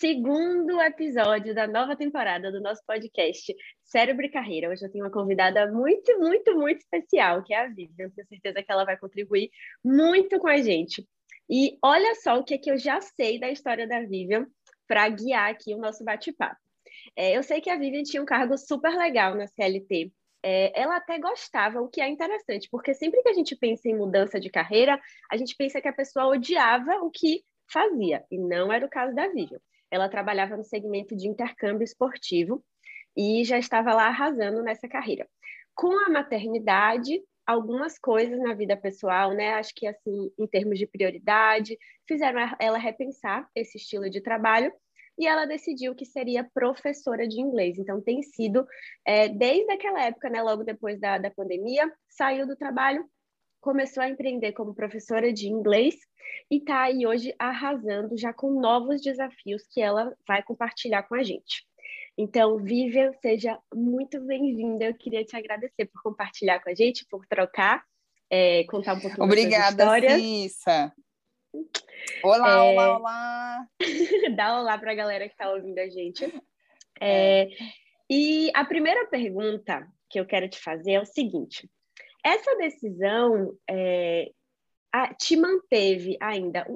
segundo episódio da nova temporada do nosso podcast Cérebro e Carreira. Hoje eu tenho uma convidada muito, muito, muito especial, que é a Vivian. Tenho certeza que ela vai contribuir muito com a gente. E olha só o que, é que eu já sei da história da Vivian para guiar aqui o nosso bate-papo. É, eu sei que a Vivian tinha um cargo super legal na CLT. É, ela até gostava, o que é interessante, porque sempre que a gente pensa em mudança de carreira, a gente pensa que a pessoa odiava o que fazia, e não era o caso da Vivian. Ela trabalhava no segmento de intercâmbio esportivo e já estava lá arrasando nessa carreira. Com a maternidade, algumas coisas na vida pessoal, né? Acho que assim, em termos de prioridade, fizeram ela repensar esse estilo de trabalho e ela decidiu que seria professora de inglês. Então, tem sido, é, desde aquela época, né, logo depois da, da pandemia, saiu do trabalho, começou a empreender como professora de inglês e está aí hoje arrasando já com novos desafios que ela vai compartilhar com a gente. Então, Vivian, seja muito bem-vinda. Eu queria te agradecer por compartilhar com a gente, por trocar, é, contar um pouquinho Obrigada, da história. Cissa. Olá, é... olá, olá! Dá olá para a galera que está ouvindo a gente. É... E a primeira pergunta que eu quero te fazer é o seguinte: essa decisão é, a, te manteve ainda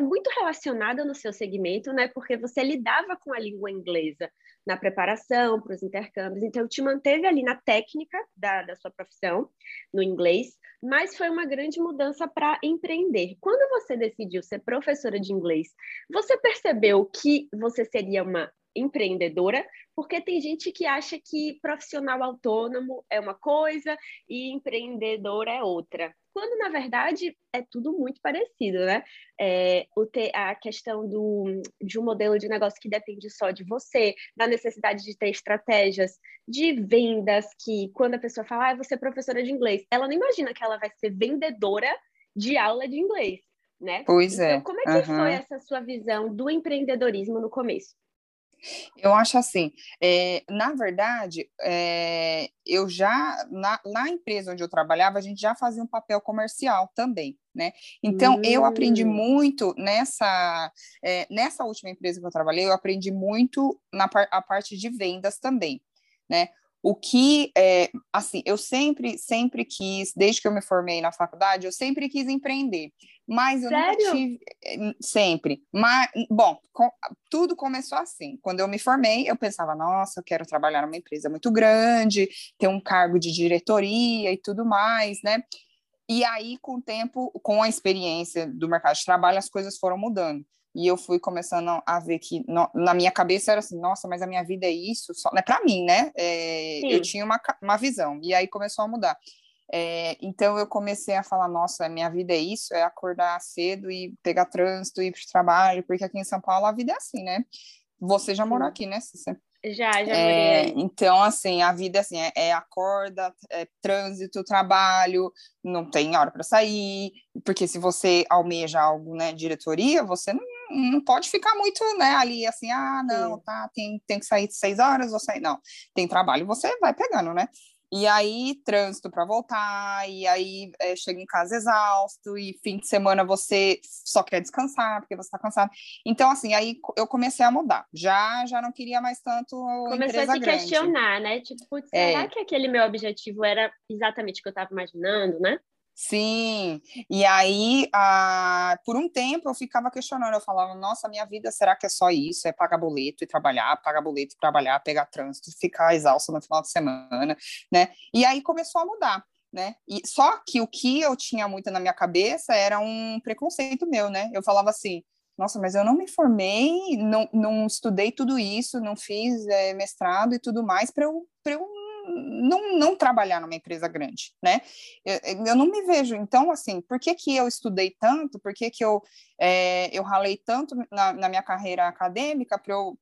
muito relacionada no seu segmento, né? Porque você lidava com a língua inglesa na preparação para os intercâmbios, então te manteve ali na técnica da, da sua profissão, no inglês, mas foi uma grande mudança para empreender. Quando você decidiu ser professora de inglês, você percebeu que você seria uma empreendedora, porque tem gente que acha que profissional autônomo é uma coisa e empreendedora é outra quando na verdade é tudo muito parecido, né? É, o ter, a questão do, de um modelo de negócio que depende só de você, da necessidade de ter estratégias de vendas, que quando a pessoa fala, ah, você é professora de inglês, ela não imagina que ela vai ser vendedora de aula de inglês, né? Pois então, é. Como é que uhum. foi essa sua visão do empreendedorismo no começo? Eu acho assim, é, na verdade, é, eu já, na, na, empresa onde eu trabalhava, a gente já fazia um papel comercial também, né? Então, hum. eu aprendi hum. muito nessa, é, nessa última empresa que eu trabalhei, eu aprendi muito na a parte de vendas também, né? O que, é, assim, eu sempre, sempre quis, desde que eu me formei na faculdade, eu sempre quis empreender. Mas eu Sério? nunca tive. Eh, sempre. Mas, bom, com, tudo começou assim. Quando eu me formei, eu pensava, nossa, eu quero trabalhar numa empresa muito grande, ter um cargo de diretoria e tudo mais, né? E aí, com o tempo, com a experiência do mercado de trabalho, as coisas foram mudando. E eu fui começando a ver que no, na minha cabeça era assim, nossa, mas a minha vida é isso, só, né? Para mim, né? É, eu tinha uma, uma visão. E aí começou a mudar. É, então eu comecei a falar, nossa, minha vida é isso, é acordar cedo e pegar trânsito, ir para o trabalho, porque aqui em São Paulo a vida é assim, né? Você já morou aqui, né? Já, já é. Então, assim, a vida assim, é, é acorda, é trânsito, trabalho, não tem hora para sair, porque se você almeja algo, né, diretoria, você não, não pode ficar muito, né, ali assim, ah, não, tá, tem, tem que sair de seis horas, ou sair, não, tem trabalho, você vai pegando, né? E aí, trânsito para voltar, e aí é, chega em casa exausto, e fim de semana você só quer descansar, porque você está cansado. Então, assim, aí eu comecei a mudar. Já já não queria mais tanto Começou a se grande. questionar, né? Tipo, será é. que aquele meu objetivo era exatamente o que eu estava imaginando, né? Sim, e aí, ah, por um tempo eu ficava questionando, eu falava, nossa, minha vida, será que é só isso? É pagar boleto e trabalhar, pagar boleto e trabalhar, pegar trânsito, ficar exausto no final de semana, né? E aí começou a mudar, né? E, só que o que eu tinha muito na minha cabeça era um preconceito meu, né? Eu falava assim, nossa, mas eu não me formei, não, não estudei tudo isso, não fiz é, mestrado e tudo mais para eu, eu não, não trabalhar numa empresa grande, né? Eu, eu, não me vejo, então, assim, por que que eu estudei tanto, por que que eu, é, eu ralei tanto na, na minha carreira acadêmica para eu,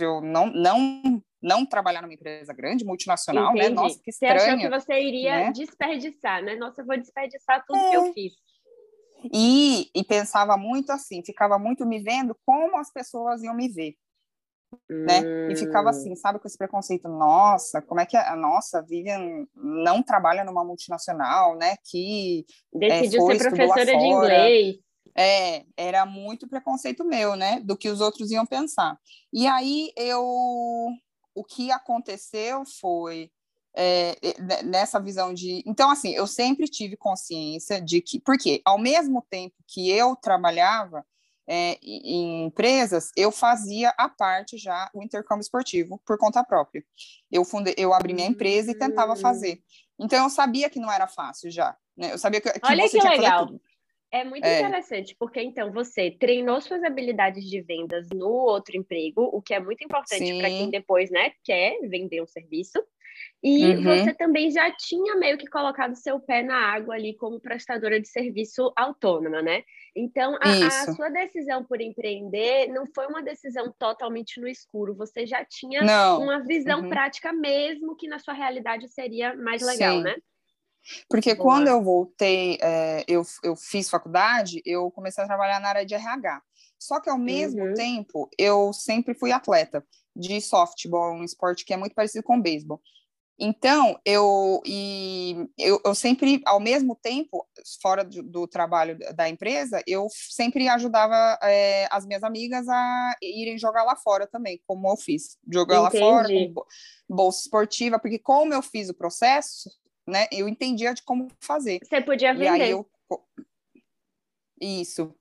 eu não, não, não trabalhar numa empresa grande, multinacional, né? Entendi. né? Nossa, que estranho. Você achou que você iria né? desperdiçar, né? Nossa, eu vou desperdiçar tudo é. que eu é. fiz. E, e pensava muito assim, ficava muito me vendo como as pessoas iam me ver né? E ficava assim, sabe, com esse preconceito, nossa, como é que a nossa Vivian não trabalha numa multinacional, né? Que é, decidiu é, ser professora de inglês. É, era muito preconceito meu, né? Do que os outros iam pensar. E aí eu. O que aconteceu foi. É, nessa visão de. Então, assim, eu sempre tive consciência de que. Porque, ao mesmo tempo que eu trabalhava, é, em empresas, eu fazia a parte já o intercâmbio esportivo por conta própria. Eu fundei, eu abri minha empresa e tentava hum. fazer. Então eu sabia que não era fácil já, né? Eu sabia que, que Olha que legal. É muito é. interessante, porque então você treinou suas habilidades de vendas no outro emprego, o que é muito importante para quem depois, né, quer vender um serviço. E uhum. você também já tinha meio que colocado seu pé na água ali como prestadora de serviço autônoma, né? Então, a, a, sua decisão por empreender não foi uma decisão totalmente no escuro. Você já tinha não. uma visão uhum. prática mesmo que na sua realidade seria mais legal, Sim. né? Porque Boa. quando eu voltei, é, eu, eu fiz faculdade, eu comecei a trabalhar na área de RH. Só que ao mesmo uhum. tempo, eu sempre fui atleta de softball, um esporte que é muito parecido com o beisebol. Então, eu, e eu, eu sempre, ao mesmo tempo, fora do, do trabalho da empresa, eu sempre ajudava é, as minhas amigas a irem jogar lá fora também, como eu fiz. Jogar Entendi. lá fora, com bolsa esportiva, porque como eu fiz o processo, né, eu entendia de como fazer. Você podia vender. E aí eu, isso.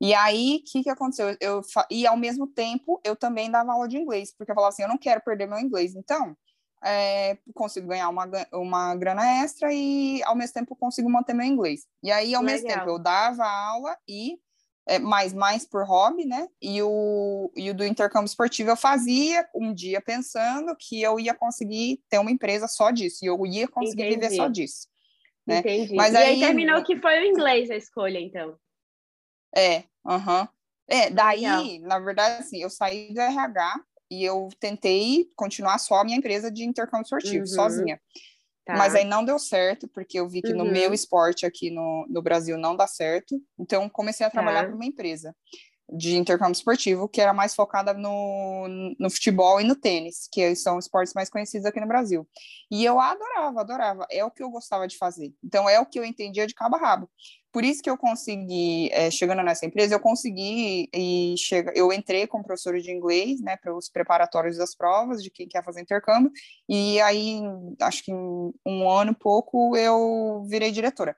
E aí, o que, que aconteceu? Eu, e ao mesmo tempo, eu também dava aula de inglês, porque eu falava assim, eu não quero perder meu inglês. Então, é, consigo ganhar uma, uma grana extra e ao mesmo tempo consigo manter meu inglês. E aí, ao Legal. mesmo tempo, eu dava aula e é, mais, mais por hobby, né? E o, e o do intercâmbio esportivo eu fazia um dia pensando que eu ia conseguir ter uma empresa só disso, e eu ia conseguir Entendi. viver só disso. Né? Entendi. Mas e aí, aí terminou que foi o inglês a escolha, então. É, aham. É, daí, Legal. na verdade, assim, eu saí do RH e eu tentei continuar só a minha empresa de intercâmbio esportivo, uhum. sozinha. Tá. Mas aí não deu certo, porque eu vi que uhum. no meu esporte aqui no, no Brasil não dá certo. Então, comecei a trabalhar tá. para uma empresa de intercâmbio esportivo, que era mais focada no, no futebol e no tênis, que são esportes mais conhecidos aqui no Brasil. E eu adorava, adorava. É o que eu gostava de fazer. Então, é o que eu entendia de cabo a rabo. Por isso que eu consegui, é, chegando nessa empresa, eu consegui e chega, eu entrei como professora de inglês, né, para os preparatórios das provas de quem quer fazer intercâmbio, e aí, acho que em um ano e pouco, eu virei diretora.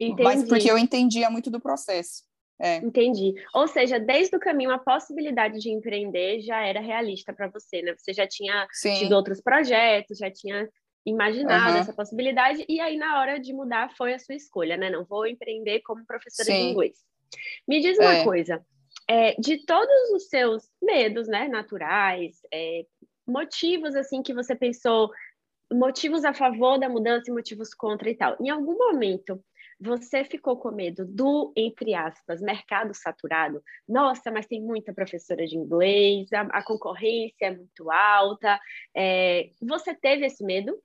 Entendi. Mas porque eu entendia muito do processo. É. Entendi. Ou seja, desde o caminho, a possibilidade de empreender já era realista para você, né? Você já tinha Sim. tido outros projetos, já tinha imaginado uhum. essa possibilidade, e aí na hora de mudar foi a sua escolha, né? Não vou empreender como professora Sim. de inglês. Me diz uma é. coisa, é, de todos os seus medos, né, naturais, é, motivos assim que você pensou, motivos a favor da mudança e motivos contra e tal, em algum momento você ficou com medo do, entre aspas, mercado saturado? Nossa, mas tem muita professora de inglês, a, a concorrência é muito alta. É, você teve esse medo?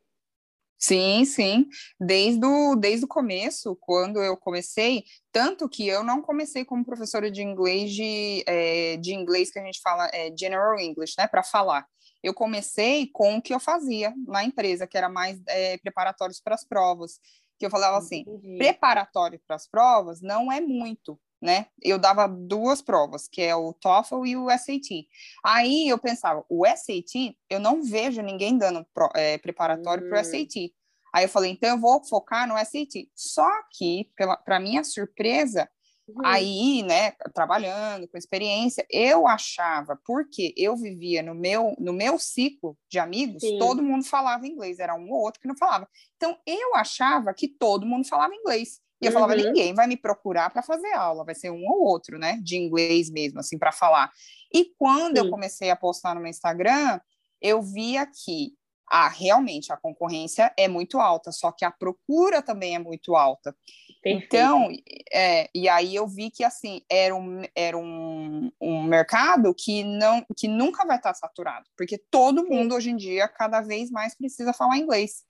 Sim, sim. Desde o, desde o começo, quando eu comecei, tanto que eu não comecei como professora de inglês, de, é, de inglês que a gente fala é, General English, né, para falar. Eu comecei com o que eu fazia na empresa, que era mais é, preparatórios para as provas que eu falava assim, Entendi. preparatório para as provas não é muito, né? Eu dava duas provas, que é o TOEFL e o SAT. Aí eu pensava, o SAT, eu não vejo ninguém dando pro, é, preparatório hum. para o SAT. Aí eu falei, então eu vou focar no SAT. Só que, para minha surpresa, Uhum. Aí, né, trabalhando com experiência, eu achava, porque eu vivia no meu no meu ciclo de amigos, Sim. todo mundo falava inglês, era um ou outro que não falava. Então, eu achava que todo mundo falava inglês. E eu uhum. falava, ninguém vai me procurar para fazer aula, vai ser um ou outro, né, de inglês mesmo, assim, para falar. E quando Sim. eu comecei a postar no meu Instagram, eu via que ah, realmente a concorrência é muito alta, só que a procura também é muito alta. Perfeito. Então, é, e aí eu vi que assim era um, era um, um mercado que não que nunca vai estar saturado, porque todo Sim. mundo hoje em dia cada vez mais precisa falar inglês.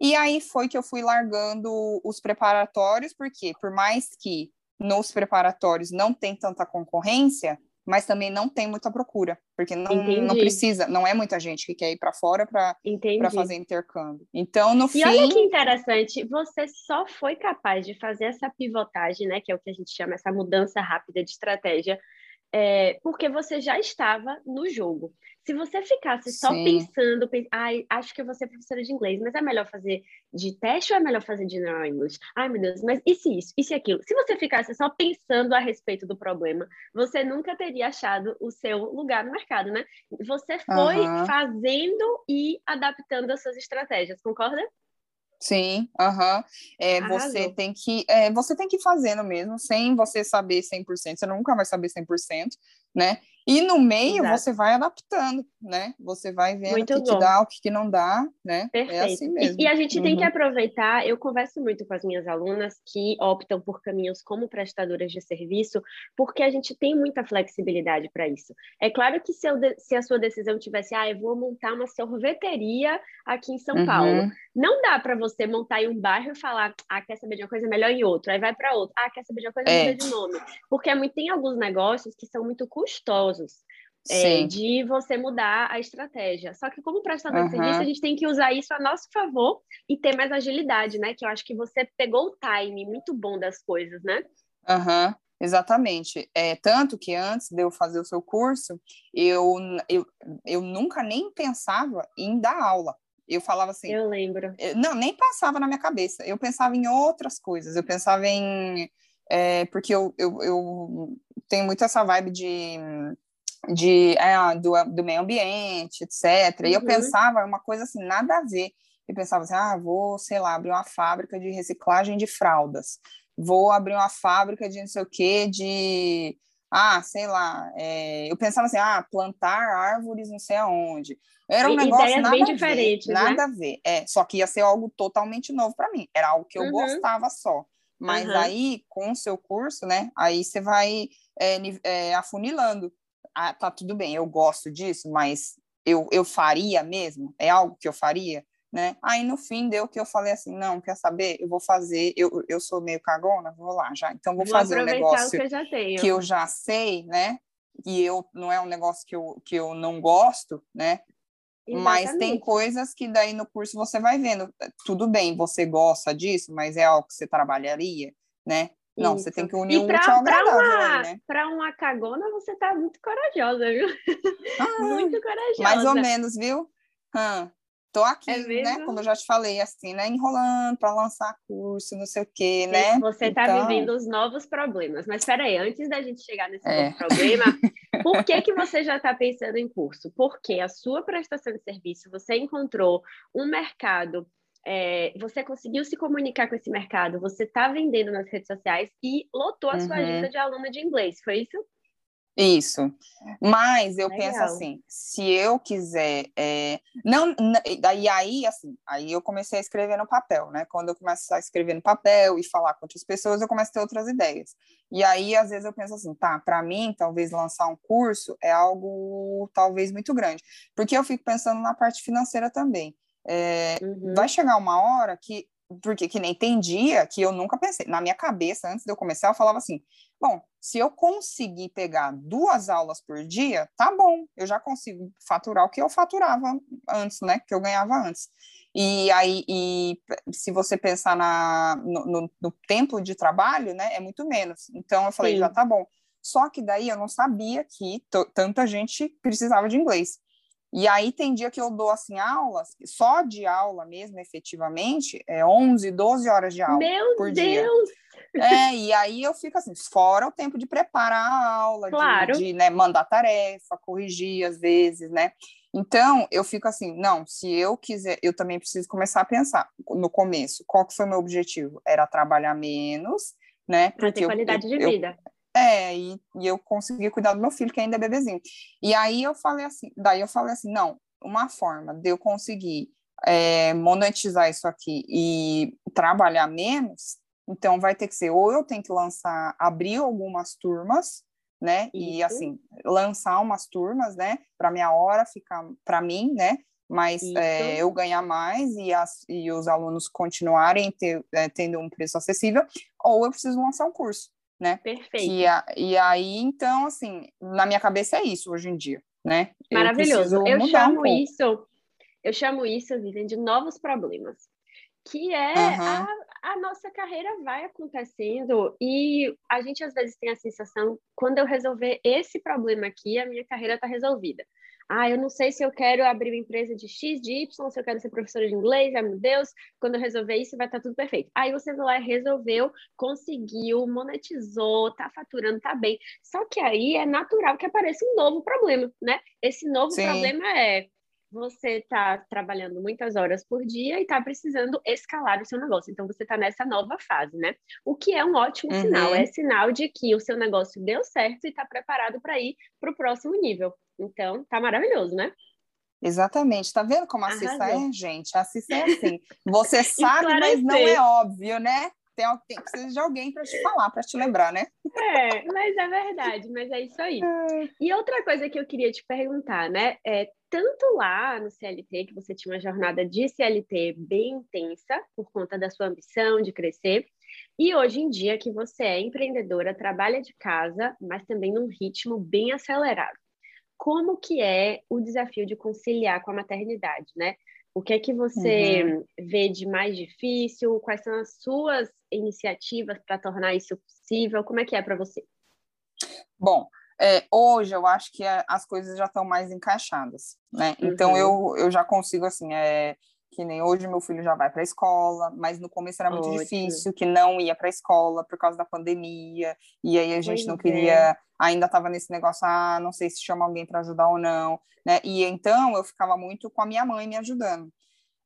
E aí foi que eu fui largando os preparatórios, porque por mais que nos preparatórios não tem tanta concorrência, mas também não tem muita procura, porque não, não precisa, não é muita gente que quer ir para fora para fazer intercâmbio. Então, no e fim. E olha que interessante, você só foi capaz de fazer essa pivotagem, né, que é o que a gente chama essa mudança rápida de estratégia, é, porque você já estava no jogo. Se você ficasse só Sim. pensando, pens ai, acho que eu vou ser professora de inglês, mas é melhor fazer de teste ou é melhor fazer de General English? Ai, meu Deus, mas e se isso? E se aquilo? Se você ficasse só pensando a respeito do problema, você nunca teria achado o seu lugar no mercado, né? Você foi uhum. fazendo e adaptando as suas estratégias, concorda? Sim, aham. Uhum. É, você tem que é, você tem que ir fazendo mesmo, sem você saber 100%, você nunca vai saber 100%, né? E no meio Exato. você vai adaptando, né? Você vai vendo muito o que, que, dá, o que, que não dá, né? Perfeito. É assim mesmo. E, e a gente uhum. tem que uhum. aproveitar, eu converso muito com as minhas alunas que optam por caminhos como prestadoras de serviço, porque a gente tem muita flexibilidade para isso. É claro que se, eu, se, a sua decisão tivesse, ah, eu vou montar uma sorveteria aqui em São uhum. Paulo, não dá para você montar em um bairro e falar, ah, quer saber de uma coisa melhor em outro, aí vai para outro, ah, quer saber de uma coisa é. de nome, porque é muito, tem alguns negócios que são muito custosos é, de você mudar a estratégia. Só que como prestador uhum. de serviço, a gente tem que usar isso a nosso favor e ter mais agilidade, né? Que eu acho que você pegou o time muito bom das coisas, né? Aham. Uhum. Exatamente. É, tanto que antes de eu fazer o seu curso, eu, eu, eu nunca nem pensava em dar aula. Eu falava assim. Eu lembro. Não, nem passava na minha cabeça. Eu pensava em outras coisas. Eu pensava em. É, porque eu, eu, eu tenho muito essa vibe de de, é, do, do meio ambiente, etc. E eu uhum. pensava uma coisa assim, nada a ver. Eu pensava assim, ah, vou, sei lá, abrir uma fábrica de reciclagem de fraldas. Vou abrir uma fábrica de não sei o quê, de... Ah, sei lá, é... eu pensava assim, ah, plantar árvores não sei aonde. Era um negócio nada bem a ver, né? nada a ver. É, só que ia ser algo totalmente novo para mim. Era algo que eu uhum. gostava só. Mas uhum. aí, com o seu curso, né, aí você vai é, é, afunilando ah, tá tudo bem, eu gosto disso, mas eu, eu faria mesmo? É algo que eu faria? Né? Aí no fim deu que eu falei assim, não, quer saber? Eu vou fazer, eu, eu sou meio cagona, vou lá já, então vou, vou fazer um negócio que eu, já tenho. que eu já sei, né? E eu não é um negócio que eu, que eu não gosto, né? Exatamente. Mas tem coisas que daí no curso você vai vendo, tudo bem, você gosta disso, mas é algo que você trabalharia, né? Não, Isso. você tem que unir e pra, útil ao agradável uma, né? Para uma cagona, você tá muito corajosa, viu? Ah, muito corajosa. Mais ou menos, viu? Hum, tô aqui, é né? Como eu já te falei, assim, né? Enrolando para lançar curso, não sei o quê, Sim, né? Você tá então... vivendo os novos problemas. Mas espera aí, antes da gente chegar nesse é. novo problema, por que que você já está pensando em curso? Porque a sua prestação de serviço, você encontrou um mercado é, você conseguiu se comunicar com esse mercado, você está vendendo nas redes sociais e lotou a uhum. sua agenda de aluna de inglês, foi isso? Isso. Mas eu Legal. penso assim, se eu quiser, é, não, daí aí assim, aí eu comecei a escrever no papel, né? Quando eu começo a escrever no papel e falar com outras pessoas, eu começo a ter outras ideias. E aí às vezes eu penso assim, tá, para mim talvez lançar um curso é algo talvez muito grande, porque eu fico pensando na parte financeira também. É, uhum. Vai chegar uma hora que, porque que nem tem dia que eu nunca pensei, na minha cabeça, antes de eu começar, eu falava assim: bom, se eu conseguir pegar duas aulas por dia, tá bom, eu já consigo faturar o que eu faturava antes, né? Que eu ganhava antes. E aí, e se você pensar na, no, no, no tempo de trabalho, né, é muito menos. Então eu falei, Sim. já tá bom. Só que daí eu não sabia que tanta gente precisava de inglês. E aí tem dia que eu dou assim aulas, só de aula mesmo, efetivamente, é 11, 12 horas de aula Meu por Deus. dia. É, e aí eu fico assim, fora o tempo de preparar a aula, claro. de, de né, mandar tarefa, corrigir às vezes, né? Então, eu fico assim, não, se eu quiser, eu também preciso começar a pensar no começo, qual que foi meu objetivo? Era trabalhar menos, né? Para ter qualidade eu, de vida. Eu, é, e, e eu consegui cuidar do meu filho, que ainda é bebezinho. E aí eu falei assim, daí eu falei assim, não, uma forma de eu conseguir é, monetizar isso aqui e trabalhar menos, então vai ter que ser, ou eu tenho que lançar, abrir algumas turmas, né? Isso. E assim, lançar umas turmas, né? Para minha hora ficar para mim, né? Mas é, eu ganhar mais e, as, e os alunos continuarem ter, é, tendo um preço acessível, ou eu preciso lançar um curso né? Perfeito. E, a, e aí, então, assim, na minha cabeça é isso hoje em dia, né? Maravilhoso. Eu, eu chamo um isso, eu chamo isso, Vivian, de novos problemas. Que é uhum. a, a nossa carreira vai acontecendo e a gente às vezes tem a sensação, quando eu resolver esse problema aqui, a minha carreira está resolvida. Ah, eu não sei se eu quero abrir uma empresa de X, de Y, se eu quero ser professora de inglês, ai meu Deus, quando eu resolver isso vai estar tá tudo perfeito. Aí você vai lá e resolveu, conseguiu, monetizou, tá faturando, tá bem. Só que aí é natural que apareça um novo problema, né? Esse novo Sim. problema é você está trabalhando muitas horas por dia e está precisando escalar o seu negócio. Então, você está nessa nova fase, né? O que é um ótimo uhum. sinal. É sinal de que o seu negócio deu certo e está preparado para ir para o próximo nível. Então, tá maravilhoso, né? Exatamente. Tá vendo como a Cissa é, gente? A Cissa é assim. Você sabe, mas não é óbvio, né? Tem, tem precisa de alguém para te falar, para te lembrar, né? É, mas é verdade, mas é isso aí. E outra coisa que eu queria te perguntar, né? É, tanto lá no CLT, que você tinha uma jornada de CLT bem intensa, por conta da sua ambição de crescer, e hoje em dia que você é empreendedora, trabalha de casa, mas também num ritmo bem acelerado. Como que é o desafio de conciliar com a maternidade, né? O que é que você uhum. vê de mais difícil? Quais são as suas iniciativas para tornar isso possível? Como é que é para você? Bom, é, hoje eu acho que as coisas já estão mais encaixadas, né? Então, uhum. Eu, eu já consigo, assim, é, que nem hoje meu filho já vai para a escola, mas no começo era muito Ótimo. difícil, que não ia para a escola por causa da pandemia, e aí a gente pois não é. queria, é. ainda estava nesse negócio, ah, não sei se chama alguém para ajudar ou não, né? E então eu ficava muito com a minha mãe me ajudando.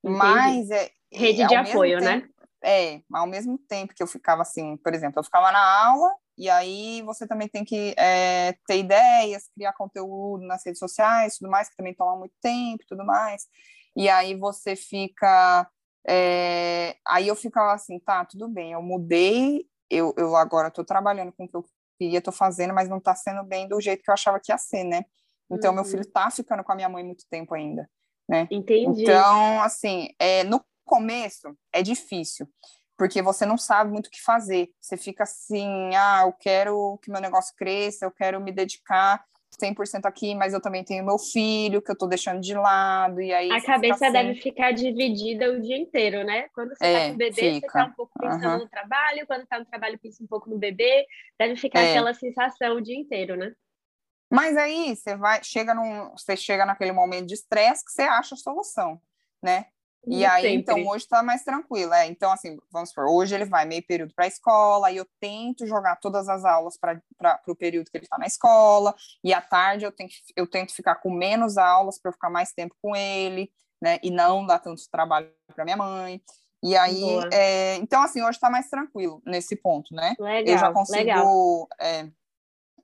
Entendi. Mas é rede de apoio, né? tempo, né? É, ao mesmo tempo que eu ficava assim, por exemplo, eu ficava na aula e aí você também tem que é, ter ideias, criar conteúdo nas redes sociais, tudo mais, que também toma muito tempo, tudo mais. E aí você fica. É... Aí eu ficava assim, tá, tudo bem, eu mudei, eu, eu agora estou trabalhando com o que eu queria, estou fazendo, mas não está sendo bem do jeito que eu achava que ia ser, né? Então, uhum. meu filho está ficando com a minha mãe muito tempo ainda, né? Entendi. Então, assim, é, no começo é difícil, porque você não sabe muito o que fazer. Você fica assim, ah, eu quero que meu negócio cresça, eu quero me dedicar, 100% aqui, mas eu também tenho meu filho, que eu tô deixando de lado, e aí... A cabeça assim... deve ficar dividida o dia inteiro, né? Quando você é, tá com o bebê, fica. você tá um pouco pensando uhum. no trabalho, quando tá no trabalho, pensa um pouco no bebê, deve ficar é. aquela sensação o dia inteiro, né? Mas aí, você vai, chega num, você chega naquele momento de estresse que você acha a solução, né? E aí, sempre. então, hoje está mais tranquilo. É, então, assim, vamos supor, hoje ele vai meio período para a escola, e eu tento jogar todas as aulas para o período que ele está na escola, e à tarde eu, tenho, eu tento ficar com menos aulas para ficar mais tempo com ele, né? E não dar tanto trabalho para minha mãe. E aí, é, então, assim, hoje está mais tranquilo nesse ponto, né? Legal, eu já consigo. É,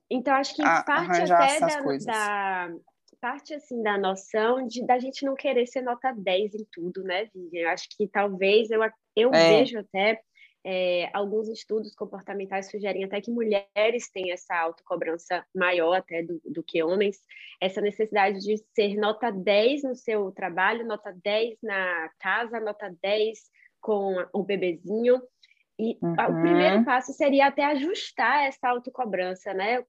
então, acho que parte até da, da, parte assim da noção de da gente não querer ser nota 10 em tudo, né, Vivian? Eu acho que talvez eu, eu é. vejo até é, alguns estudos comportamentais sugerem até que mulheres têm essa autocobrança maior até do, do que homens, essa necessidade de ser nota 10 no seu trabalho, nota 10 na casa, nota 10 com o bebezinho. E uhum. o primeiro passo seria até ajustar essa autocobrança, né?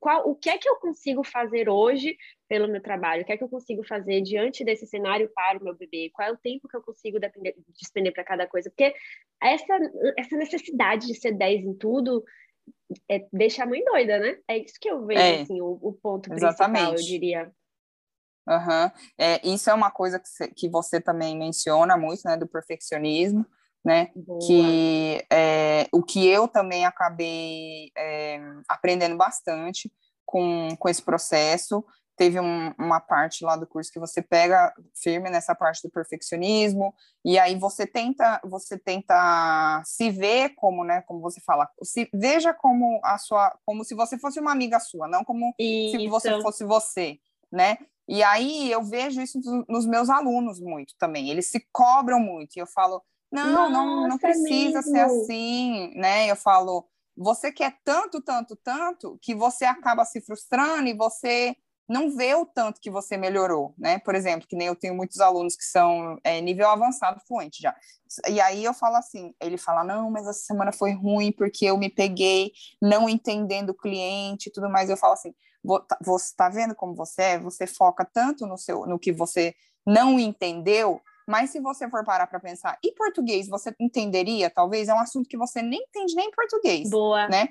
Qual, o que é que eu consigo fazer hoje pelo meu trabalho? O que é que eu consigo fazer diante desse cenário para o meu bebê? Qual é o tempo que eu consigo depender, despender para cada coisa? Porque essa, essa necessidade de ser 10 em tudo é, deixa a mãe doida, né? É isso que eu vejo, é, assim, o, o ponto exatamente. principal, eu diria. Uhum. É, isso é uma coisa que, que você também menciona muito, né, do perfeccionismo né? Boa. Que é, o que eu também acabei é, aprendendo bastante com, com esse processo. Teve um, uma parte lá do curso que você pega firme nessa parte do perfeccionismo e aí você tenta você tenta se ver como né como você fala se veja como a sua como se você fosse uma amiga sua não como isso. se você fosse você né e aí eu vejo isso nos meus alunos muito também eles se cobram muito e eu falo não, não, não precisa ser assim, né? Eu falo, você quer tanto, tanto, tanto, que você acaba se frustrando e você não vê o tanto que você melhorou, né? Por exemplo, que nem eu tenho muitos alunos que são é, nível avançado fluente já. E aí eu falo assim, ele fala, não, mas essa semana foi ruim porque eu me peguei não entendendo o cliente e tudo mais. Eu falo assim, tá, você está vendo como você é? Você foca tanto no, seu, no que você não entendeu, mas se você for parar para pensar, e português, você entenderia? Talvez é um assunto que você nem entende nem em português. Boa. Né?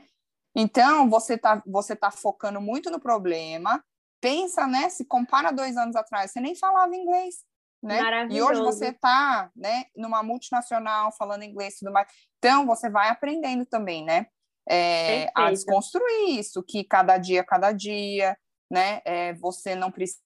Então, você está você tá focando muito no problema. Pensa, né? Se compara dois anos atrás, você nem falava inglês. Né? E hoje você está né, numa multinacional falando inglês e tudo mais. Então, você vai aprendendo também, né? É, a desconstruir isso, que cada dia, cada dia, né? É, você não precisa,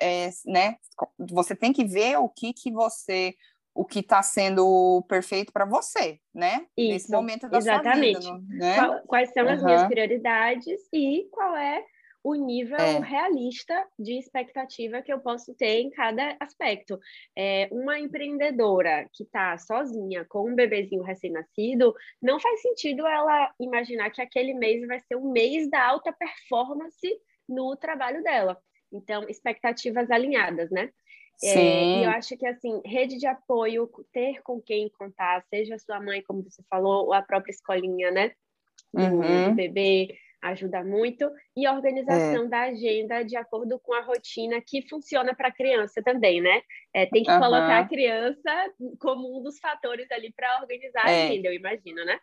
é, né? Você tem que ver o que que você, o que está sendo perfeito para você, né? Isso, Nesse momento da exatamente. sua vida, né? Qual, quais são as minhas prioridades e qual é o nível é. realista de expectativa que eu posso ter em cada aspecto. É, uma empreendedora que está sozinha com um bebezinho recém-nascido, não faz sentido ela imaginar que aquele mês vai ser o mês da alta performance no trabalho dela. Então, expectativas alinhadas, né? É, e eu acho que, assim, rede de apoio, ter com quem contar, seja sua mãe, como você falou, ou a própria escolinha, né? Do, uhum. do bebê, ajuda muito, e organização é. da agenda de acordo com a rotina que funciona para a criança também, né? É, tem que uhum. colocar a criança como um dos fatores ali para organizar a é. agenda, eu imagino, né?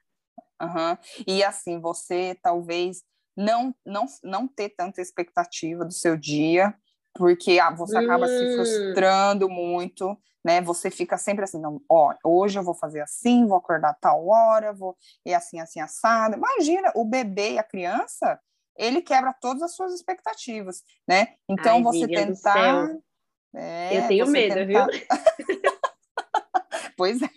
Uhum. E assim, você talvez não, não, não ter tanta expectativa do seu dia, porque ah, você acaba hum. se frustrando muito, né? Você fica sempre assim, não, ó, hoje eu vou fazer assim, vou acordar tal hora, vou e assim, assim, assado. Imagina, o bebê e a criança, ele quebra todas as suas expectativas, né? Então, Ai, você tentar... É, eu tenho medo, tentar... viu? pois é.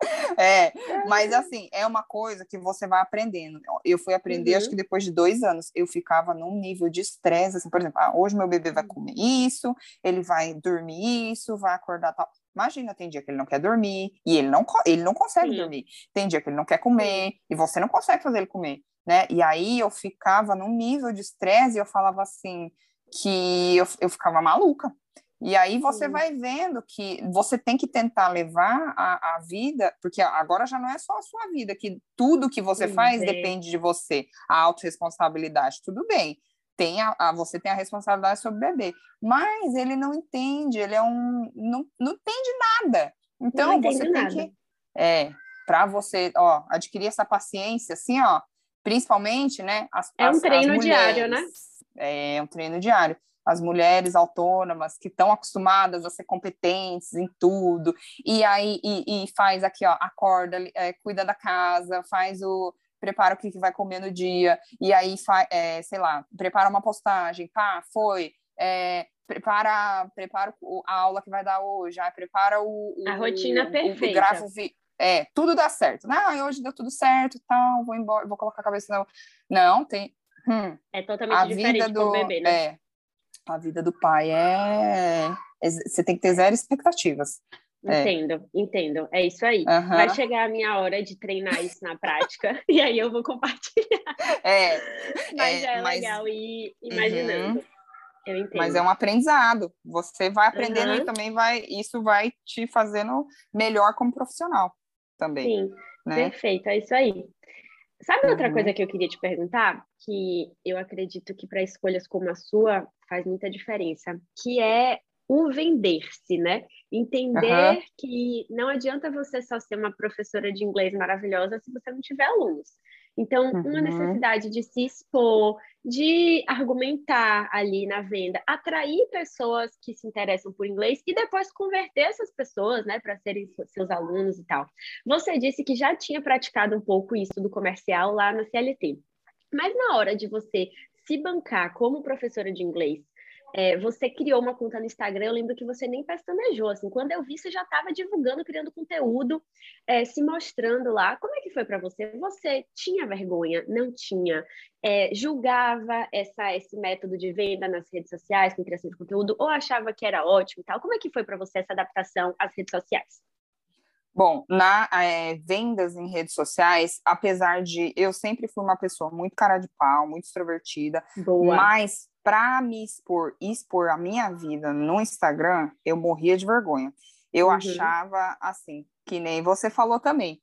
É, mas assim, é uma coisa que você vai aprendendo. Eu fui aprender, uhum. acho que depois de dois anos, eu ficava num nível de estresse, assim, por exemplo, ah, hoje meu bebê vai comer isso, ele vai dormir isso, vai acordar tal. Imagina, tem dia que ele não quer dormir e ele não, ele não consegue Sim. dormir. Tem dia que ele não quer comer e você não consegue fazer ele comer, né? E aí eu ficava num nível de estresse e eu falava assim que eu, eu ficava maluca. E aí você Sim. vai vendo que você tem que tentar levar a, a, vida, porque agora já não é só a sua vida, que tudo que você Sim, faz depende de você, a autorresponsabilidade, tudo bem. Tem a, a, você tem a responsabilidade sobre o bebê, mas ele não entende, ele é um. não, não entende nada. Então você tem nada. que. É, para você, ó, adquirir essa paciência, assim, ó, principalmente, né? As, é um as, treino as mulheres, diário, né? É um treino diário as mulheres autônomas que estão acostumadas a ser competentes em tudo, e aí e, e faz aqui, ó, acorda, é, cuida da casa, faz o prepara o que, que vai comer no dia, e aí faz, é, sei lá, prepara uma postagem, pá, foi, é, prepara, prepara a aula que vai dar hoje, ah, prepara o, a rotina o, perfeita. O gráfico, é, tudo dá certo. Não, hoje deu tudo certo, tal, vou embora, vou colocar a cabeça não. Não, tem. Hum, é totalmente a diferente vida do, bebê, né? É, a vida do pai é. Você tem que ter zero expectativas. É. Entendo, é. entendo. É isso aí. Uhum. Vai chegar a minha hora de treinar isso na prática e aí eu vou compartilhar. É. Mas é, é mas... legal ir imaginando. Uhum. Eu entendo. Mas é um aprendizado. Você vai aprendendo uhum. e também vai. Isso vai te fazendo melhor como profissional também. Sim, né? perfeito. É isso aí. Sabe outra uhum. coisa que eu queria te perguntar? Que eu acredito que para escolhas como a sua faz muita diferença, que é o vender-se, né? Entender uhum. que não adianta você só ser uma professora de inglês maravilhosa se você não tiver alunos. Então, uhum. uma necessidade de se expor, de argumentar ali na venda, atrair pessoas que se interessam por inglês e depois converter essas pessoas, né, para serem seus alunos e tal. Você disse que já tinha praticado um pouco isso do comercial lá na CLT. Mas na hora de você se bancar como professora de inglês, é, você criou uma conta no Instagram, eu lembro que você nem pestanejou, assim, quando eu vi, você já estava divulgando, criando conteúdo, é, se mostrando lá. Como é que foi para você? Você tinha vergonha? Não tinha? É, julgava essa, esse método de venda nas redes sociais, com criação de conteúdo, ou achava que era ótimo e tal? Como é que foi para você essa adaptação às redes sociais? Bom, na é, vendas em redes sociais, apesar de eu sempre fui uma pessoa muito cara de pau, muito extrovertida, Boa. mas para me expor, expor a minha vida no Instagram, eu morria de vergonha. Eu uhum. achava assim, que nem você falou também,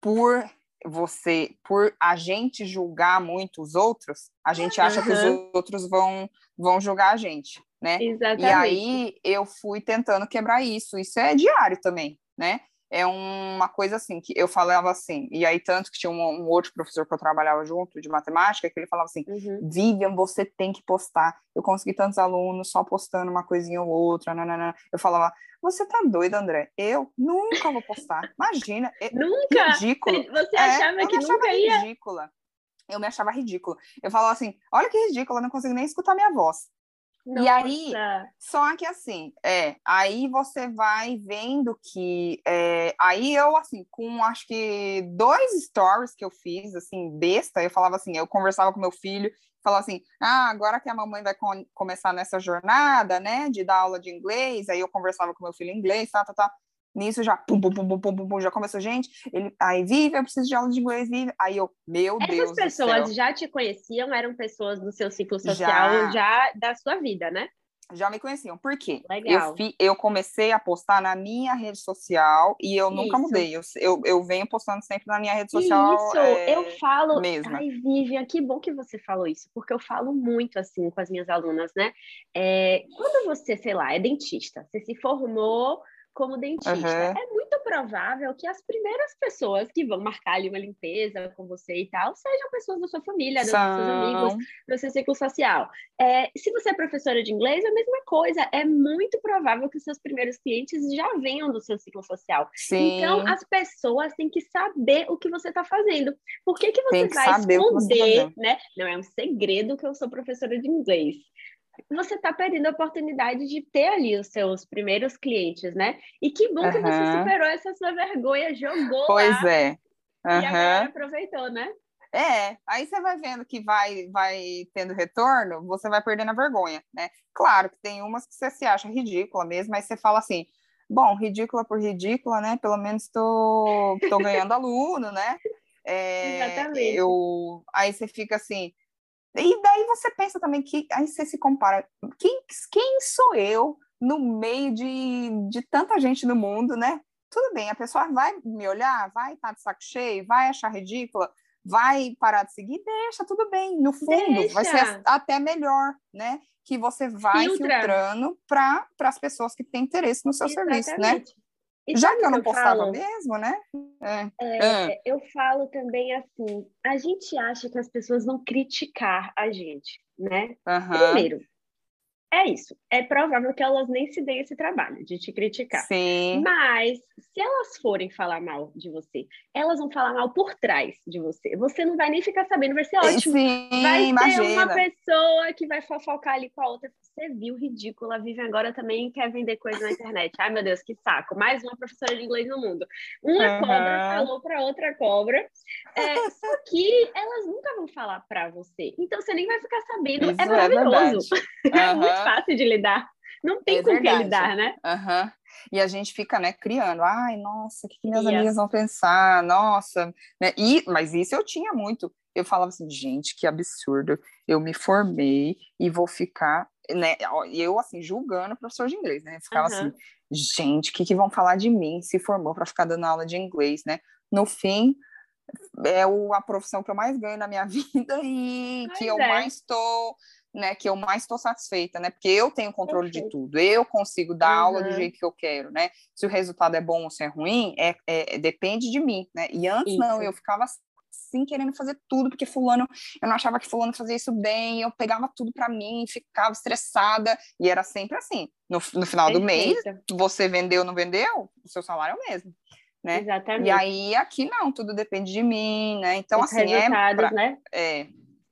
por você, por a gente julgar muito os outros, a gente acha uhum. que os outros vão, vão julgar a gente, né? Exatamente. E aí eu fui tentando quebrar isso. Isso é diário também, né? É uma coisa assim, que eu falava assim, e aí tanto que tinha um, um, outro professor que eu trabalhava junto, de matemática, que ele falava assim, uhum. Vivian, você tem que postar, eu consegui tantos alunos só postando uma coisinha ou outra, nanana. eu falava, você tá doida, André? Eu nunca vou postar, imagina, é nunca? ridículo. Você achava é, que nunca ia? ridícula. Eu me achava ridícula. Eu falava assim, olha que ridícula, eu não consigo nem escutar minha voz. Nossa. E aí, só que assim, é, aí você vai vendo que, é, aí eu, assim, com acho que dois stories que eu fiz, assim, besta, eu falava assim, eu conversava com meu filho, falava assim, ah, agora que a mamãe vai com começar nessa jornada, né, de dar aula de inglês, aí eu conversava com meu filho em inglês, tá, tá, tá, Nisso já, pum, pum, pum, pum, pum, pum, já começou, gente, ele, aí vive, eu preciso de aula de inglês, vive. Aí eu, meu Essas Deus Essas pessoas já te conheciam, eram pessoas do seu ciclo social já, já da sua vida, né? já me conheciam. Por quê? Eu, fi, eu comecei a postar na minha rede social e eu Isso. nunca mudei. Eu, eu, eu, venho postando sempre na minha rede social. Isso, é, eu falo. Mesma. Ai, Vivian, que bom que você falou isso, porque eu falo muito assim com as minhas alunas, né? É, quando você, sei lá, é dentista, você se formou como dentista. Uhum. É muito provável que as primeiras pessoas que vão marcar ali uma limpeza com você e tal sejam pessoas da sua família, dos seus amigos, do seu ciclo social. É, se você é professora de inglês, é a mesma coisa. É muito provável que os seus primeiros clientes já venham do seu ciclo social. Sim. Então, as pessoas têm que saber o que você está fazendo. Por que, que você que vai tá esconder, tá né? Não é um segredo que eu sou professora de inglês você está perdendo a oportunidade de ter ali os seus primeiros clientes, né? E que bom uhum. que você superou essa sua vergonha, jogou pois lá. é. Uhum. E agora aproveitou, né? É, aí você vai vendo que vai, vai tendo retorno, você vai perdendo a vergonha, né? Claro que tem umas que você se acha ridícula mesmo, mas você fala assim, bom, ridícula por ridícula, né? Pelo menos tô, tô ganhando aluno, né? É, Exatamente. Eu, aí você fica assim, e daí você pensa também que aí você se compara, quem, quem sou eu no meio de, de tanta gente no mundo, né? Tudo bem, a pessoa vai me olhar, vai estar tá de saco cheio, vai achar ridícula, vai parar de seguir, deixa, tudo bem. No fundo, deixa. vai ser até melhor, né? Que você vai Filtra. filtrando para as pessoas que têm interesse no seu Exatamente. serviço, né? E Já que eu não postava falo? mesmo, né? É. É, é. Eu falo também assim: a gente acha que as pessoas vão criticar a gente, né? Uhum. Primeiro, é isso. É provável que elas nem se deem esse trabalho de te criticar. Sim. Mas se elas forem falar mal de você, elas vão falar mal por trás de você. Você não vai nem ficar sabendo, vai ser ótimo. Sim, vai imagina. ter uma pessoa que vai fofocar ali com a outra. Você viu, ridícula. Vivian agora também quer vender coisa na internet. Ai, meu Deus, que saco. Mais uma professora de inglês no mundo. Uma uhum. cobra falou para outra cobra. É, só que elas nunca vão falar para você. Então você nem vai ficar sabendo. Isso é maravilhoso. É, uhum. muito fácil de lidar. Não tem é com que lidar, né? Uhum. E a gente fica, né, criando. Ai, nossa, o que, que minhas yeah. amigas vão pensar? Nossa. Né? E, mas isso eu tinha muito. Eu falava assim, gente, que absurdo. Eu me formei e vou ficar, né? Eu, assim, julgando o professor de inglês, né? Eu ficava uhum. assim, gente, o que, que vão falar de mim? Se formou para ficar dando aula de inglês, né? No fim, é o, a profissão que eu mais ganho na minha vida e que eu é. mais estou né, que eu mais estou satisfeita, né? Porque eu tenho controle Perfeito. de tudo, eu consigo dar uhum. aula do jeito que eu quero, né? Se o resultado é bom ou se é ruim, é, é depende de mim, né? E antes isso. não, eu ficava assim querendo fazer tudo, porque fulano, eu não achava que fulano fazia isso bem, eu pegava tudo para mim, ficava estressada, e era sempre assim. No, no final do mês, você vendeu ou não vendeu, o seu salário é o mesmo. Né? Exatamente. E aí aqui não, tudo depende de mim, né? Então, Os assim, é, pra, né? é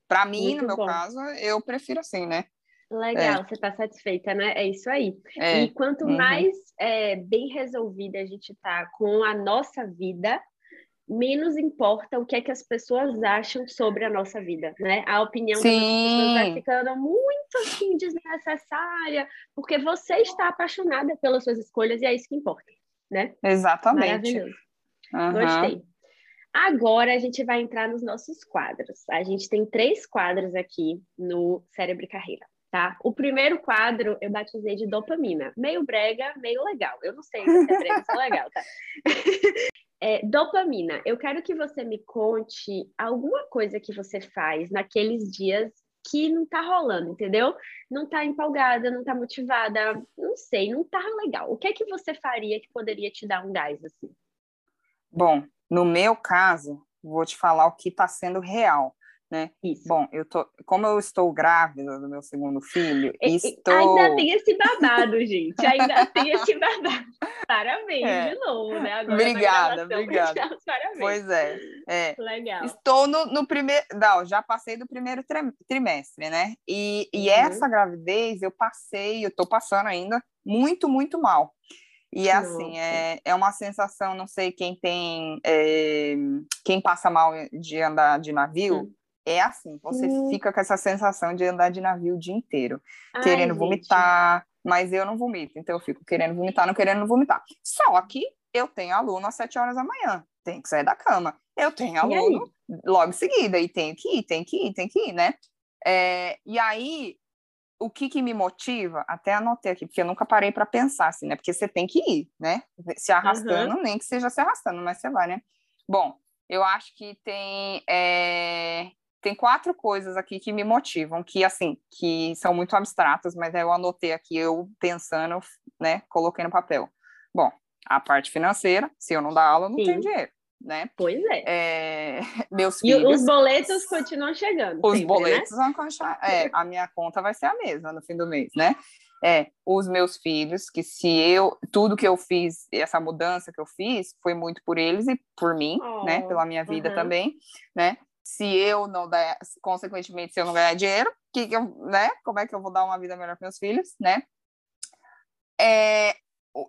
para mim, Muito no meu bom. caso, eu prefiro assim, né? Legal, é. você está satisfeita, né? É isso aí. É. E quanto uhum. mais é, bem resolvida a gente tá com a nossa vida, menos importa o que é que as pessoas acham sobre a nossa vida, né? A opinião Sim. das pessoas vai ficando muito assim desnecessária, porque você está apaixonada pelas suas escolhas e é isso que importa, né? Exatamente. Maravilhoso. Uhum. Gostei. Agora a gente vai entrar nos nossos quadros. A gente tem três quadros aqui no Cérebro e Carreira. tá? O primeiro quadro eu batizei de dopamina. Meio brega, meio legal. Eu não sei se é brega ou legal, tá? É, dopamina, eu quero que você me conte alguma coisa que você faz naqueles dias que não tá rolando, entendeu? Não tá empolgada, não tá motivada, não sei, não tá legal. O que é que você faria que poderia te dar um gás assim? Bom, no meu caso, vou te falar o que está sendo real né? Isso. Bom, eu tô, como eu estou grávida do meu segundo filho, estou... Ainda tem esse babado, gente, ainda tem esse babado. Parabéns é. de novo, né? Agora obrigada, obrigada. Parabéns. Pois é, é. Legal. Estou no, no primeiro, não, já passei do primeiro trimestre, né? E, e uhum. essa gravidez eu passei, eu estou passando ainda muito, muito mal. E é assim, é, é uma sensação, não sei quem tem, é, quem passa mal de andar de navio, hum é assim, você hum. fica com essa sensação de andar de navio o dia inteiro, Ai, querendo gente. vomitar, mas eu não vomito, então eu fico querendo vomitar, não querendo vomitar. Só que eu tenho aluno às sete horas da manhã, tem que sair da cama. Eu tenho aluno logo em seguida, e tenho que ir, tem que ir, tem que ir, né? É, e aí, o que, que me motiva, até anotei aqui, porque eu nunca parei para pensar assim, né? Porque você tem que ir, né? Se arrastando, uhum. nem que seja se arrastando, mas você vai, né? Bom, eu acho que tem é, tem quatro coisas aqui que me motivam, que assim, que são muito abstratas, mas eu anotei aqui, eu pensando, né, coloquei no papel. Bom, a parte financeira, se eu não dar aula, não Sim. tem dinheiro, né? Pois é. é meus e filhos... os boletos continuam chegando. Os sempre, boletos né? vão continuar, é, a minha conta vai ser a mesma no fim do mês, né? É, os meus filhos, que se eu, tudo que eu fiz, essa mudança que eu fiz, foi muito por eles e por mim, né? oh, né? Pela minha vida uhum. também, né? se eu não der, consequentemente, se eu não ganhar dinheiro, que, que eu, né? Como é que eu vou dar uma vida melhor para meus filhos, né? É,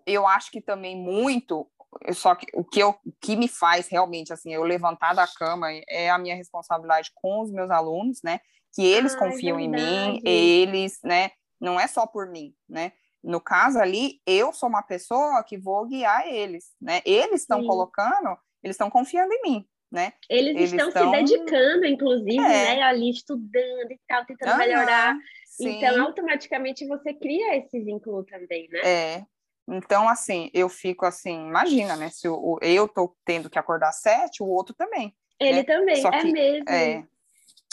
eu acho que também muito, só que o que, eu, o que me faz realmente, assim, eu levantar da cama é a minha responsabilidade com os meus alunos, né? Que eles ah, confiam é em mim, eles, né? Não é só por mim, né? No caso ali, eu sou uma pessoa que vou guiar eles, né? Eles estão colocando, eles estão confiando em mim, né? Eles, Eles estão, estão, se dedicando, inclusive, é. né? Ali estudando e tal, tentando melhorar. Sim. Então, automaticamente você cria esse vínculo também, né? É. Então, assim, eu fico assim, imagina, né? Se eu, eu tô tendo que acordar às sete, o outro também. Ele né? também, Só é que, mesmo. É,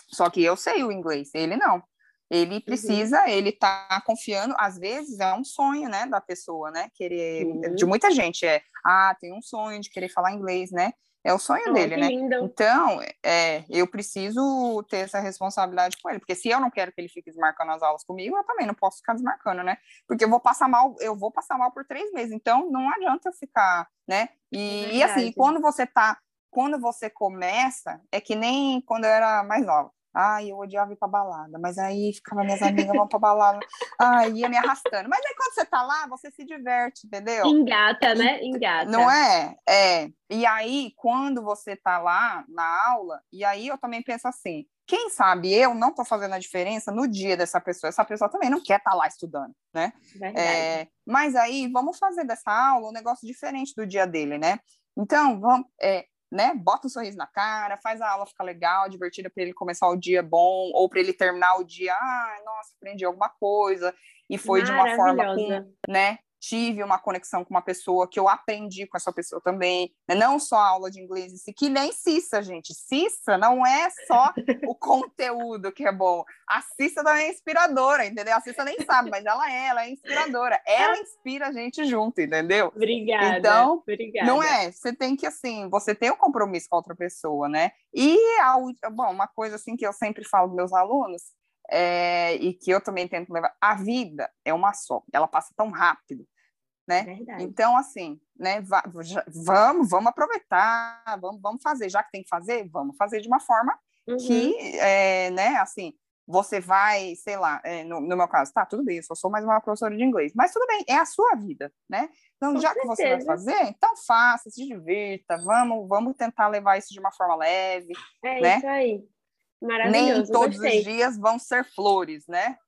só que eu sei o inglês, ele não. Ele uhum. precisa, uhum. ele tá confiando, às vezes é um sonho, né, da pessoa, né, querer, uhum. de muita gente é, ah, tem um sonho de querer falar inglês, né, é o sonho oh, dele, né? Lindo. Então, é, eu preciso ter essa responsabilidade com ele, porque se eu não quero que ele fique desmarcando as aulas comigo, eu também não posso ficar desmarcando, né? Porque eu vou passar mal, eu vou passar mal por três meses, então não adianta eu ficar, né? E, é e assim, quando você tá, quando você começa, é que nem quando eu era mais nova. Ai, eu odiava ir pra balada, mas aí ficava minhas amigas vão pra balada, ai, ia me arrastando. Mas aí quando você tá lá, você se diverte, entendeu? Engata, né? Engata. Não é? É. E aí, quando você tá lá na aula, e aí eu também penso assim, quem sabe eu não tô fazendo a diferença no dia dessa pessoa, essa pessoa também não quer estar tá lá estudando, né? É, mas aí, vamos fazer dessa aula um negócio diferente do dia dele, né? Então, vamos, é, né? Bota um sorriso na cara, faz a aula ficar legal, divertida para ele começar o dia bom, ou para ele terminar o dia, ah, nossa, aprendi alguma coisa, e foi de uma forma com, né? Tive uma conexão com uma pessoa, que eu aprendi com essa pessoa também, né? não só a aula de inglês, que nem Cissa, gente. Cissa não é só o conteúdo que é bom. A Cissa também é inspiradora, entendeu? A Cissa nem sabe, mas ela é, ela é inspiradora. Ela inspira a gente junto, entendeu? Obrigada. Então, obrigada. não é? Você tem que, assim, você tem um compromisso com a outra pessoa, né? E, a, bom, uma coisa, assim, que eu sempre falo dos meus alunos, é, e que eu também tento levar. A vida é uma só, ela passa tão rápido, né? Verdade. Então, assim, né? Vamos, vamos aproveitar, vamos, vamos fazer, já que tem que fazer, vamos fazer de uma forma uhum. que, é, né? Assim, você vai, sei lá, é, no, no, meu caso, tá, tudo bem, eu só sou mais uma professora de inglês, mas tudo bem, é a sua vida, né? Então, Com já certeza. que você vai fazer, então faça, se divirta, vamos, vamos tentar levar isso de uma forma leve, é né? isso aí. Maravilhoso. Nem todos gostei. os dias vão ser flores, né?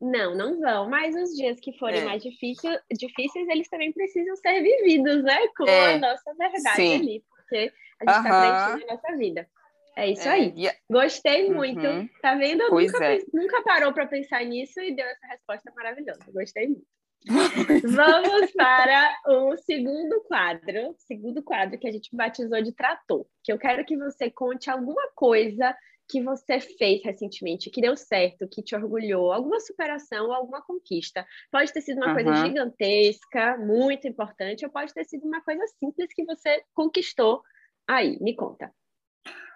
Não, não vão. Mas os dias que forem é. mais difícil, difíceis, eles também precisam ser vividos, né? Com é. a nossa verdade Sim. ali, porque a gente está uhum. preenchendo a nossa vida. É isso é, aí. Gostei muito. Uhum. Tá vendo? Nunca, é. nunca parou para pensar nisso e deu essa resposta maravilhosa. Gostei muito. Vamos para o segundo quadro, segundo quadro que a gente batizou de trator, que eu quero que você conte alguma coisa que você fez recentemente, que deu certo, que te orgulhou, alguma superação, alguma conquista. Pode ter sido uma uhum. coisa gigantesca, muito importante, ou pode ter sido uma coisa simples que você conquistou. Aí, me conta.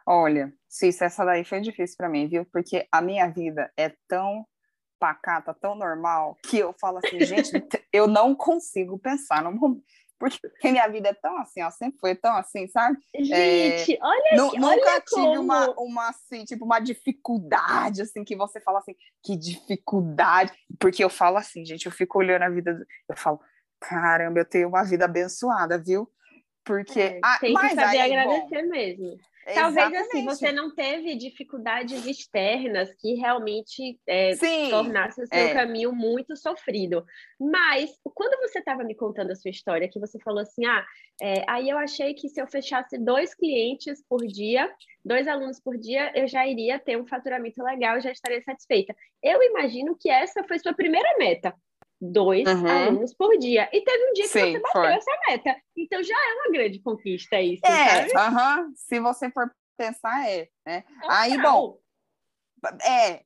Olha, Cícero, essa daí foi difícil para mim, viu? Porque a minha vida é tão pacata, tão normal, que eu falo assim, gente, eu não consigo pensar no momento porque minha vida é tão assim, ó, sempre foi tão assim, sabe? Gente, é, olha Nunca olha tive como... uma, uma, assim, tipo, uma dificuldade, assim, que você fala assim, que dificuldade, porque eu falo assim, gente, eu fico olhando a vida, eu falo, caramba, eu tenho uma vida abençoada, viu? Porque... É, ah, tem que saber aí, agradecer bom, mesmo. Talvez assim, Exatamente. assim você não teve dificuldades externas que realmente é, tornasse o seu é. caminho muito sofrido. Mas quando você estava me contando a sua história, que você falou assim, ah, é, aí eu achei que se eu fechasse dois clientes por dia, dois alunos por dia, eu já iria ter um faturamento legal, já estaria satisfeita. Eu imagino que essa foi sua primeira meta dois uhum. alunos por dia. E teve um dia que Sim, você bateu foi. essa meta. Então já é uma grande conquista isso, é, sabe? Se você for pensar, é. Né? Aí, bom, é,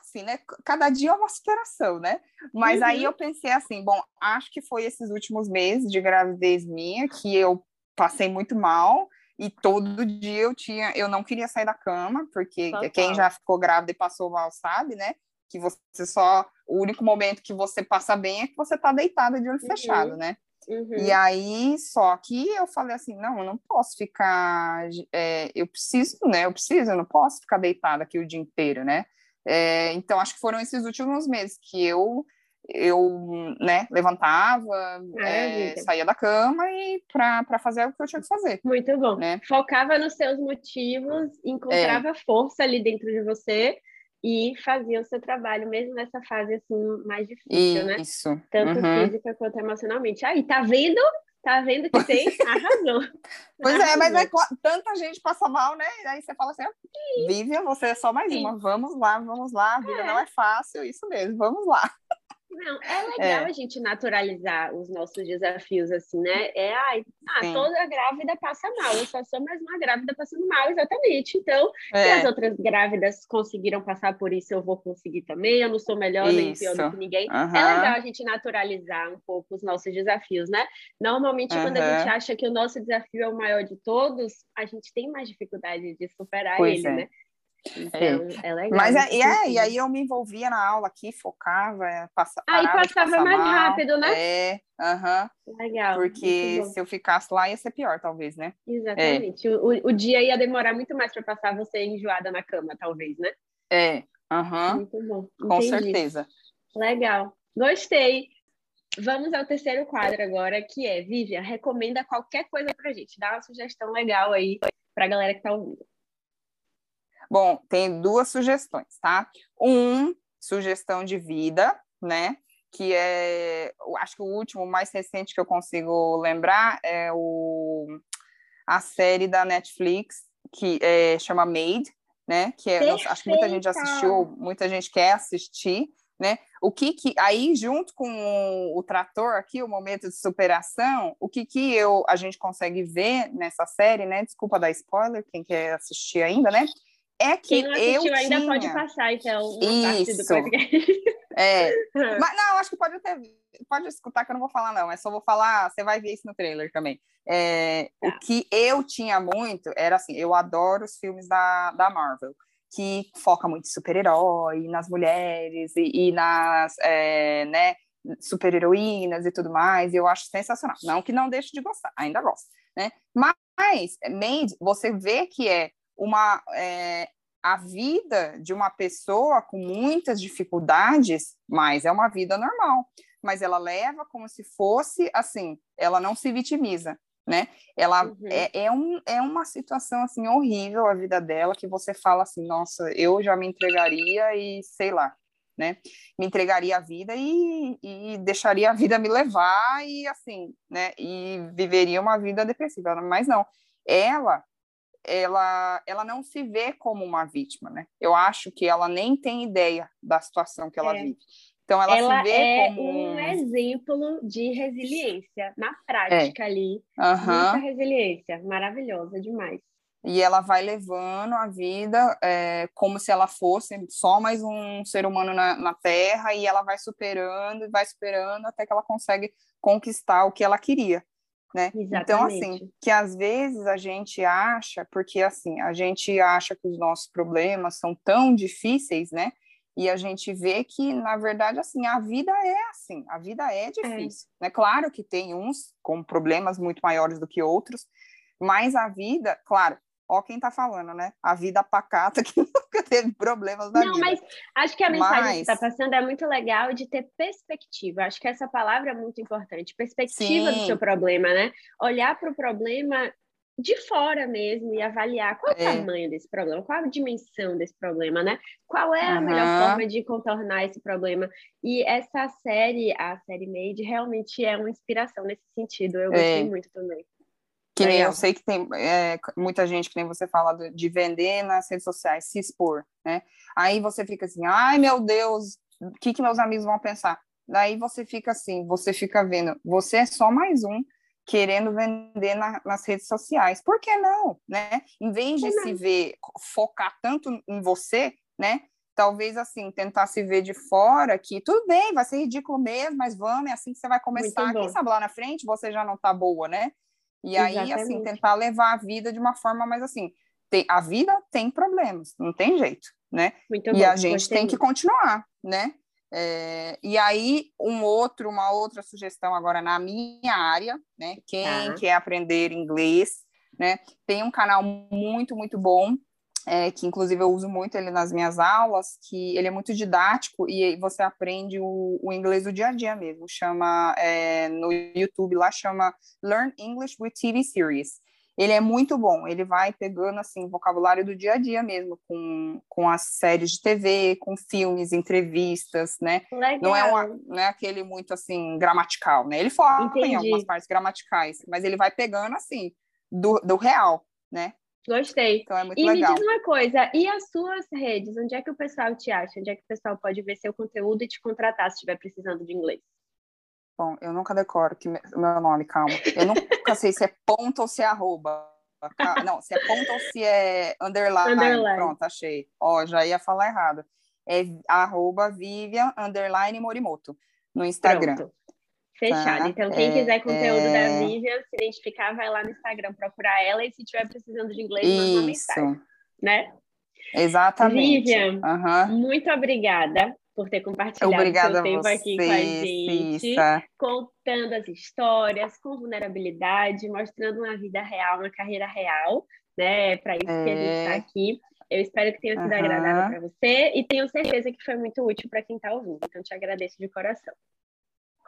assim, né? Cada dia é uma superação, né? Mas uhum. aí eu pensei assim, bom, acho que foi esses últimos meses de gravidez minha que eu passei muito mal e todo dia eu tinha, eu não queria sair da cama, porque Total. quem já ficou grávida e passou mal sabe, né? que você só. O único momento que você passa bem é que você tá deitada de olho uhum. fechado, né? Uhum. E aí, só que eu falei assim, não, eu não posso ficar, é, eu preciso, né, eu preciso, eu não posso ficar deitada aqui o dia inteiro, né, é, então acho que foram esses últimos meses que eu, eu, né, levantava, é, saía da cama e para fazer o que eu tinha que fazer. Muito bom. Né? Focava nos seus motivos, encontrava é. força ali dentro de você e fazia o seu trabalho, mesmo nessa fase assim mais difícil, né? Isso. Tanto uhum. física quanto emocionalmente. Aí, tá vendo? Tá vendo que tem? Arrasou. Pois Arrasou. é, mas é, tanta gente passa mal, né? Aí você fala assim, Vivian, você é só mais Sim. uma. Vamos lá, vamos lá. A vida é. não é fácil, isso mesmo, vamos lá. Não, é legal é. a gente naturalizar os nossos desafios, assim, né? É, ai, ah, toda grávida passa mal, eu só sou mais uma grávida passando mal, exatamente. Então, é. se as outras grávidas conseguiram passar por isso, eu vou conseguir também, eu não sou melhor isso. nem pior do que ninguém. Uhum. É legal a gente naturalizar um pouco os nossos desafios, né? Normalmente, uhum. quando a gente acha que o nosso desafio é o maior de todos, a gente tem mais dificuldade de superar pois ele, é. né? Então, é, é legal. Mas é, é, e aí eu me envolvia na aula aqui, focava, é, passa, Aí passava mais mal. rápido, né? É, aham. Legal. Porque se eu ficasse lá ia ser pior, talvez, né? Exatamente. É. O, o dia ia demorar muito mais para passar você enjoada na cama, talvez, né? É, aham. Muito bom. Com certeza. Legal. Gostei. Vamos ao terceiro quadro agora, que é, Vivian, recomenda qualquer coisa pra gente. Dá uma sugestão legal aí pra galera que tá ouvindo. Bom, tem duas sugestões, tá? Um, sugestão de vida, né? Que é, acho que o último, mais recente que eu consigo lembrar é o, a série da Netflix que é, chama Made, né? Que é, acho que muita gente assistiu, muita gente quer assistir, né? O que que aí junto com o, o, trator aqui, o momento de superação, o que que eu a gente consegue ver nessa série, né? Desculpa dar spoiler, quem quer assistir ainda, né? É que Quem não assistiu eu ainda tinha... pode passar, então, uma Isso. parte do podcast. É. Mas não, acho que pode até pode escutar que eu não vou falar, não. É só vou falar, você vai ver isso no trailer também. É, tá. O que eu tinha muito era assim, eu adoro os filmes da, da Marvel, que foca muito em super-herói, nas mulheres e, e nas é, né, super-heroínas e tudo mais. E eu acho sensacional. Não que não deixe de gostar, ainda gosto. Né? Mas Made, você vê que é uma é, a vida de uma pessoa com muitas dificuldades, mas é uma vida normal, mas ela leva como se fosse assim, ela não se vitimiza, né? Ela uhum. é, é, um, é uma situação assim horrível a vida dela que você fala assim, nossa, eu já me entregaria e sei lá, né? Me entregaria a vida e, e deixaria a vida me levar e assim, né? E viveria uma vida depressiva, mas não. Ela ela, ela não se vê como uma vítima, né? Eu acho que ela nem tem ideia da situação que ela é. vive. Então ela, ela se vê é como um exemplo de resiliência na prática é. ali, uhum. muita resiliência, maravilhosa demais. E ela vai levando a vida é, como se ela fosse só mais um ser humano na, na Terra e ela vai superando e vai superando até que ela consegue conquistar o que ela queria né? Então, assim, que às vezes a gente acha, porque assim, a gente acha que os nossos problemas são tão difíceis, né? E a gente vê que, na verdade, assim, a vida é assim, a vida é, é. difícil, é. né? Claro que tem uns com problemas muito maiores do que outros, mas a vida, claro, ó quem tá falando, né? A vida pacata que nunca teve problemas na Não, vida. mas acho que a mensagem mas... que está passando é muito legal de ter perspectiva. Acho que essa palavra é muito importante. Perspectiva Sim. do seu problema, né? Olhar para o problema de fora mesmo e avaliar qual é o tamanho desse problema, qual a dimensão desse problema, né? Qual é a uhum. melhor forma de contornar esse problema. E essa série, a série Made, realmente é uma inspiração nesse sentido. Eu gostei é. muito também. Que nem eu sei que tem é, muita gente, que nem você fala, de vender nas redes sociais, se expor, né? Aí você fica assim, ai meu Deus, o que, que meus amigos vão pensar? Daí você fica assim, você fica vendo, você é só mais um querendo vender na, nas redes sociais. Por que não, né? Em vez de se ver, focar tanto em você, né? Talvez assim, tentar se ver de fora, que tudo bem, vai ser ridículo mesmo, mas vamos, é assim que você vai começar. Quem sabe lá na frente você já não tá boa, né? E aí, assim, Exatamente. assim, tentar levar a vida de uma forma mais assim. Tem, a vida tem problemas, não tem jeito, né? Muito e bom, a gente tem que continuar, né? É, e aí, um outro, uma outra sugestão agora na minha área, né? Quem tá. quer aprender inglês, né? Tem um canal muito, muito bom é, que inclusive eu uso muito ele nas minhas aulas, que ele é muito didático e você aprende o, o inglês do dia a dia mesmo. Chama é, no YouTube lá chama Learn English with TV Series. Ele é muito bom, ele vai pegando assim vocabulário do dia a dia mesmo, com, com as séries de TV, com filmes, entrevistas, né? Legal. Não é, uma, não é aquele muito assim gramatical, né? Ele foca em algumas partes gramaticais, mas ele vai pegando assim do, do real, né? Gostei. Então é muito e legal. me diz uma coisa, e as suas redes? Onde é que o pessoal te acha? Onde é que o pessoal pode ver seu conteúdo e te contratar se estiver precisando de inglês? Bom, eu nunca decoro que meu nome, calma. Eu nunca sei se é ponto ou se é arroba. Não, se é ponto ou se é underline. underline. Pronto, achei. Ó, já ia falar errado. É arroba Vivian underline Morimoto no Instagram. Pronto. Fechado. Tá? Então, quem é, quiser conteúdo é... da Vivian, se identificar, vai lá no Instagram procurar ela e se tiver precisando de inglês, manda uma mensagem. Né? Exatamente. Vivian, uhum. muito obrigada por ter compartilhado Obrigada seu tempo você, aqui com a gente, Cissa. contando as histórias, com vulnerabilidade, mostrando uma vida real, uma carreira real, né? Para isso é... que a gente está é. aqui. Eu espero que tenha sido uhum. agradável para você e tenho certeza que foi muito útil para quem está ouvindo. Então, te agradeço de coração.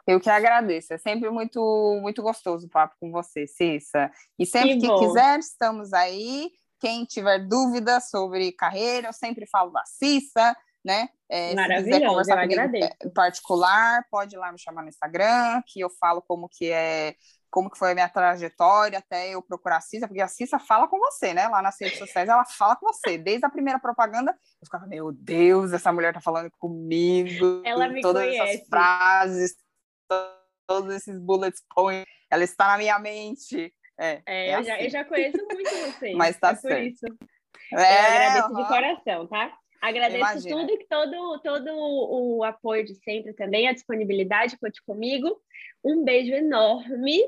Eu que agradeço. É sempre muito, muito gostoso o papo com você, Cissa. E sempre que, que quiser, estamos aí. Quem tiver dúvidas sobre carreira, eu sempre falo da Cissa, né? É, quiser conversar comigo em particular, pode ir lá me chamar no Instagram, que eu falo como que é, como que foi a minha trajetória até eu procurar a Cissa, porque a Cissa fala com você, né? Lá nas redes sociais, ela fala com você. Desde a primeira propaganda, eu ficava, meu Deus, essa mulher tá falando comigo. Ela me todas conhece. essas frases, todos esses bullet points, ela está na minha mente. É, é, é eu, já, eu, já, conheço muito vocês. Mas tá é certo. Isso. É, eu agradeço de coração, tá? Agradeço Imagina. tudo e todo, todo o apoio de sempre também, a disponibilidade, conte comigo. Um beijo enorme.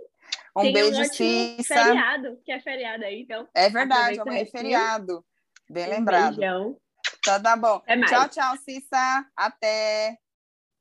Um Tenha beijo, um Cissa. feriado, que é feriado aí, então. É verdade, amanhã é feriado. Bem um lembrado. Beijão. Então tá bom. Tchau, tchau, Cissa. Até.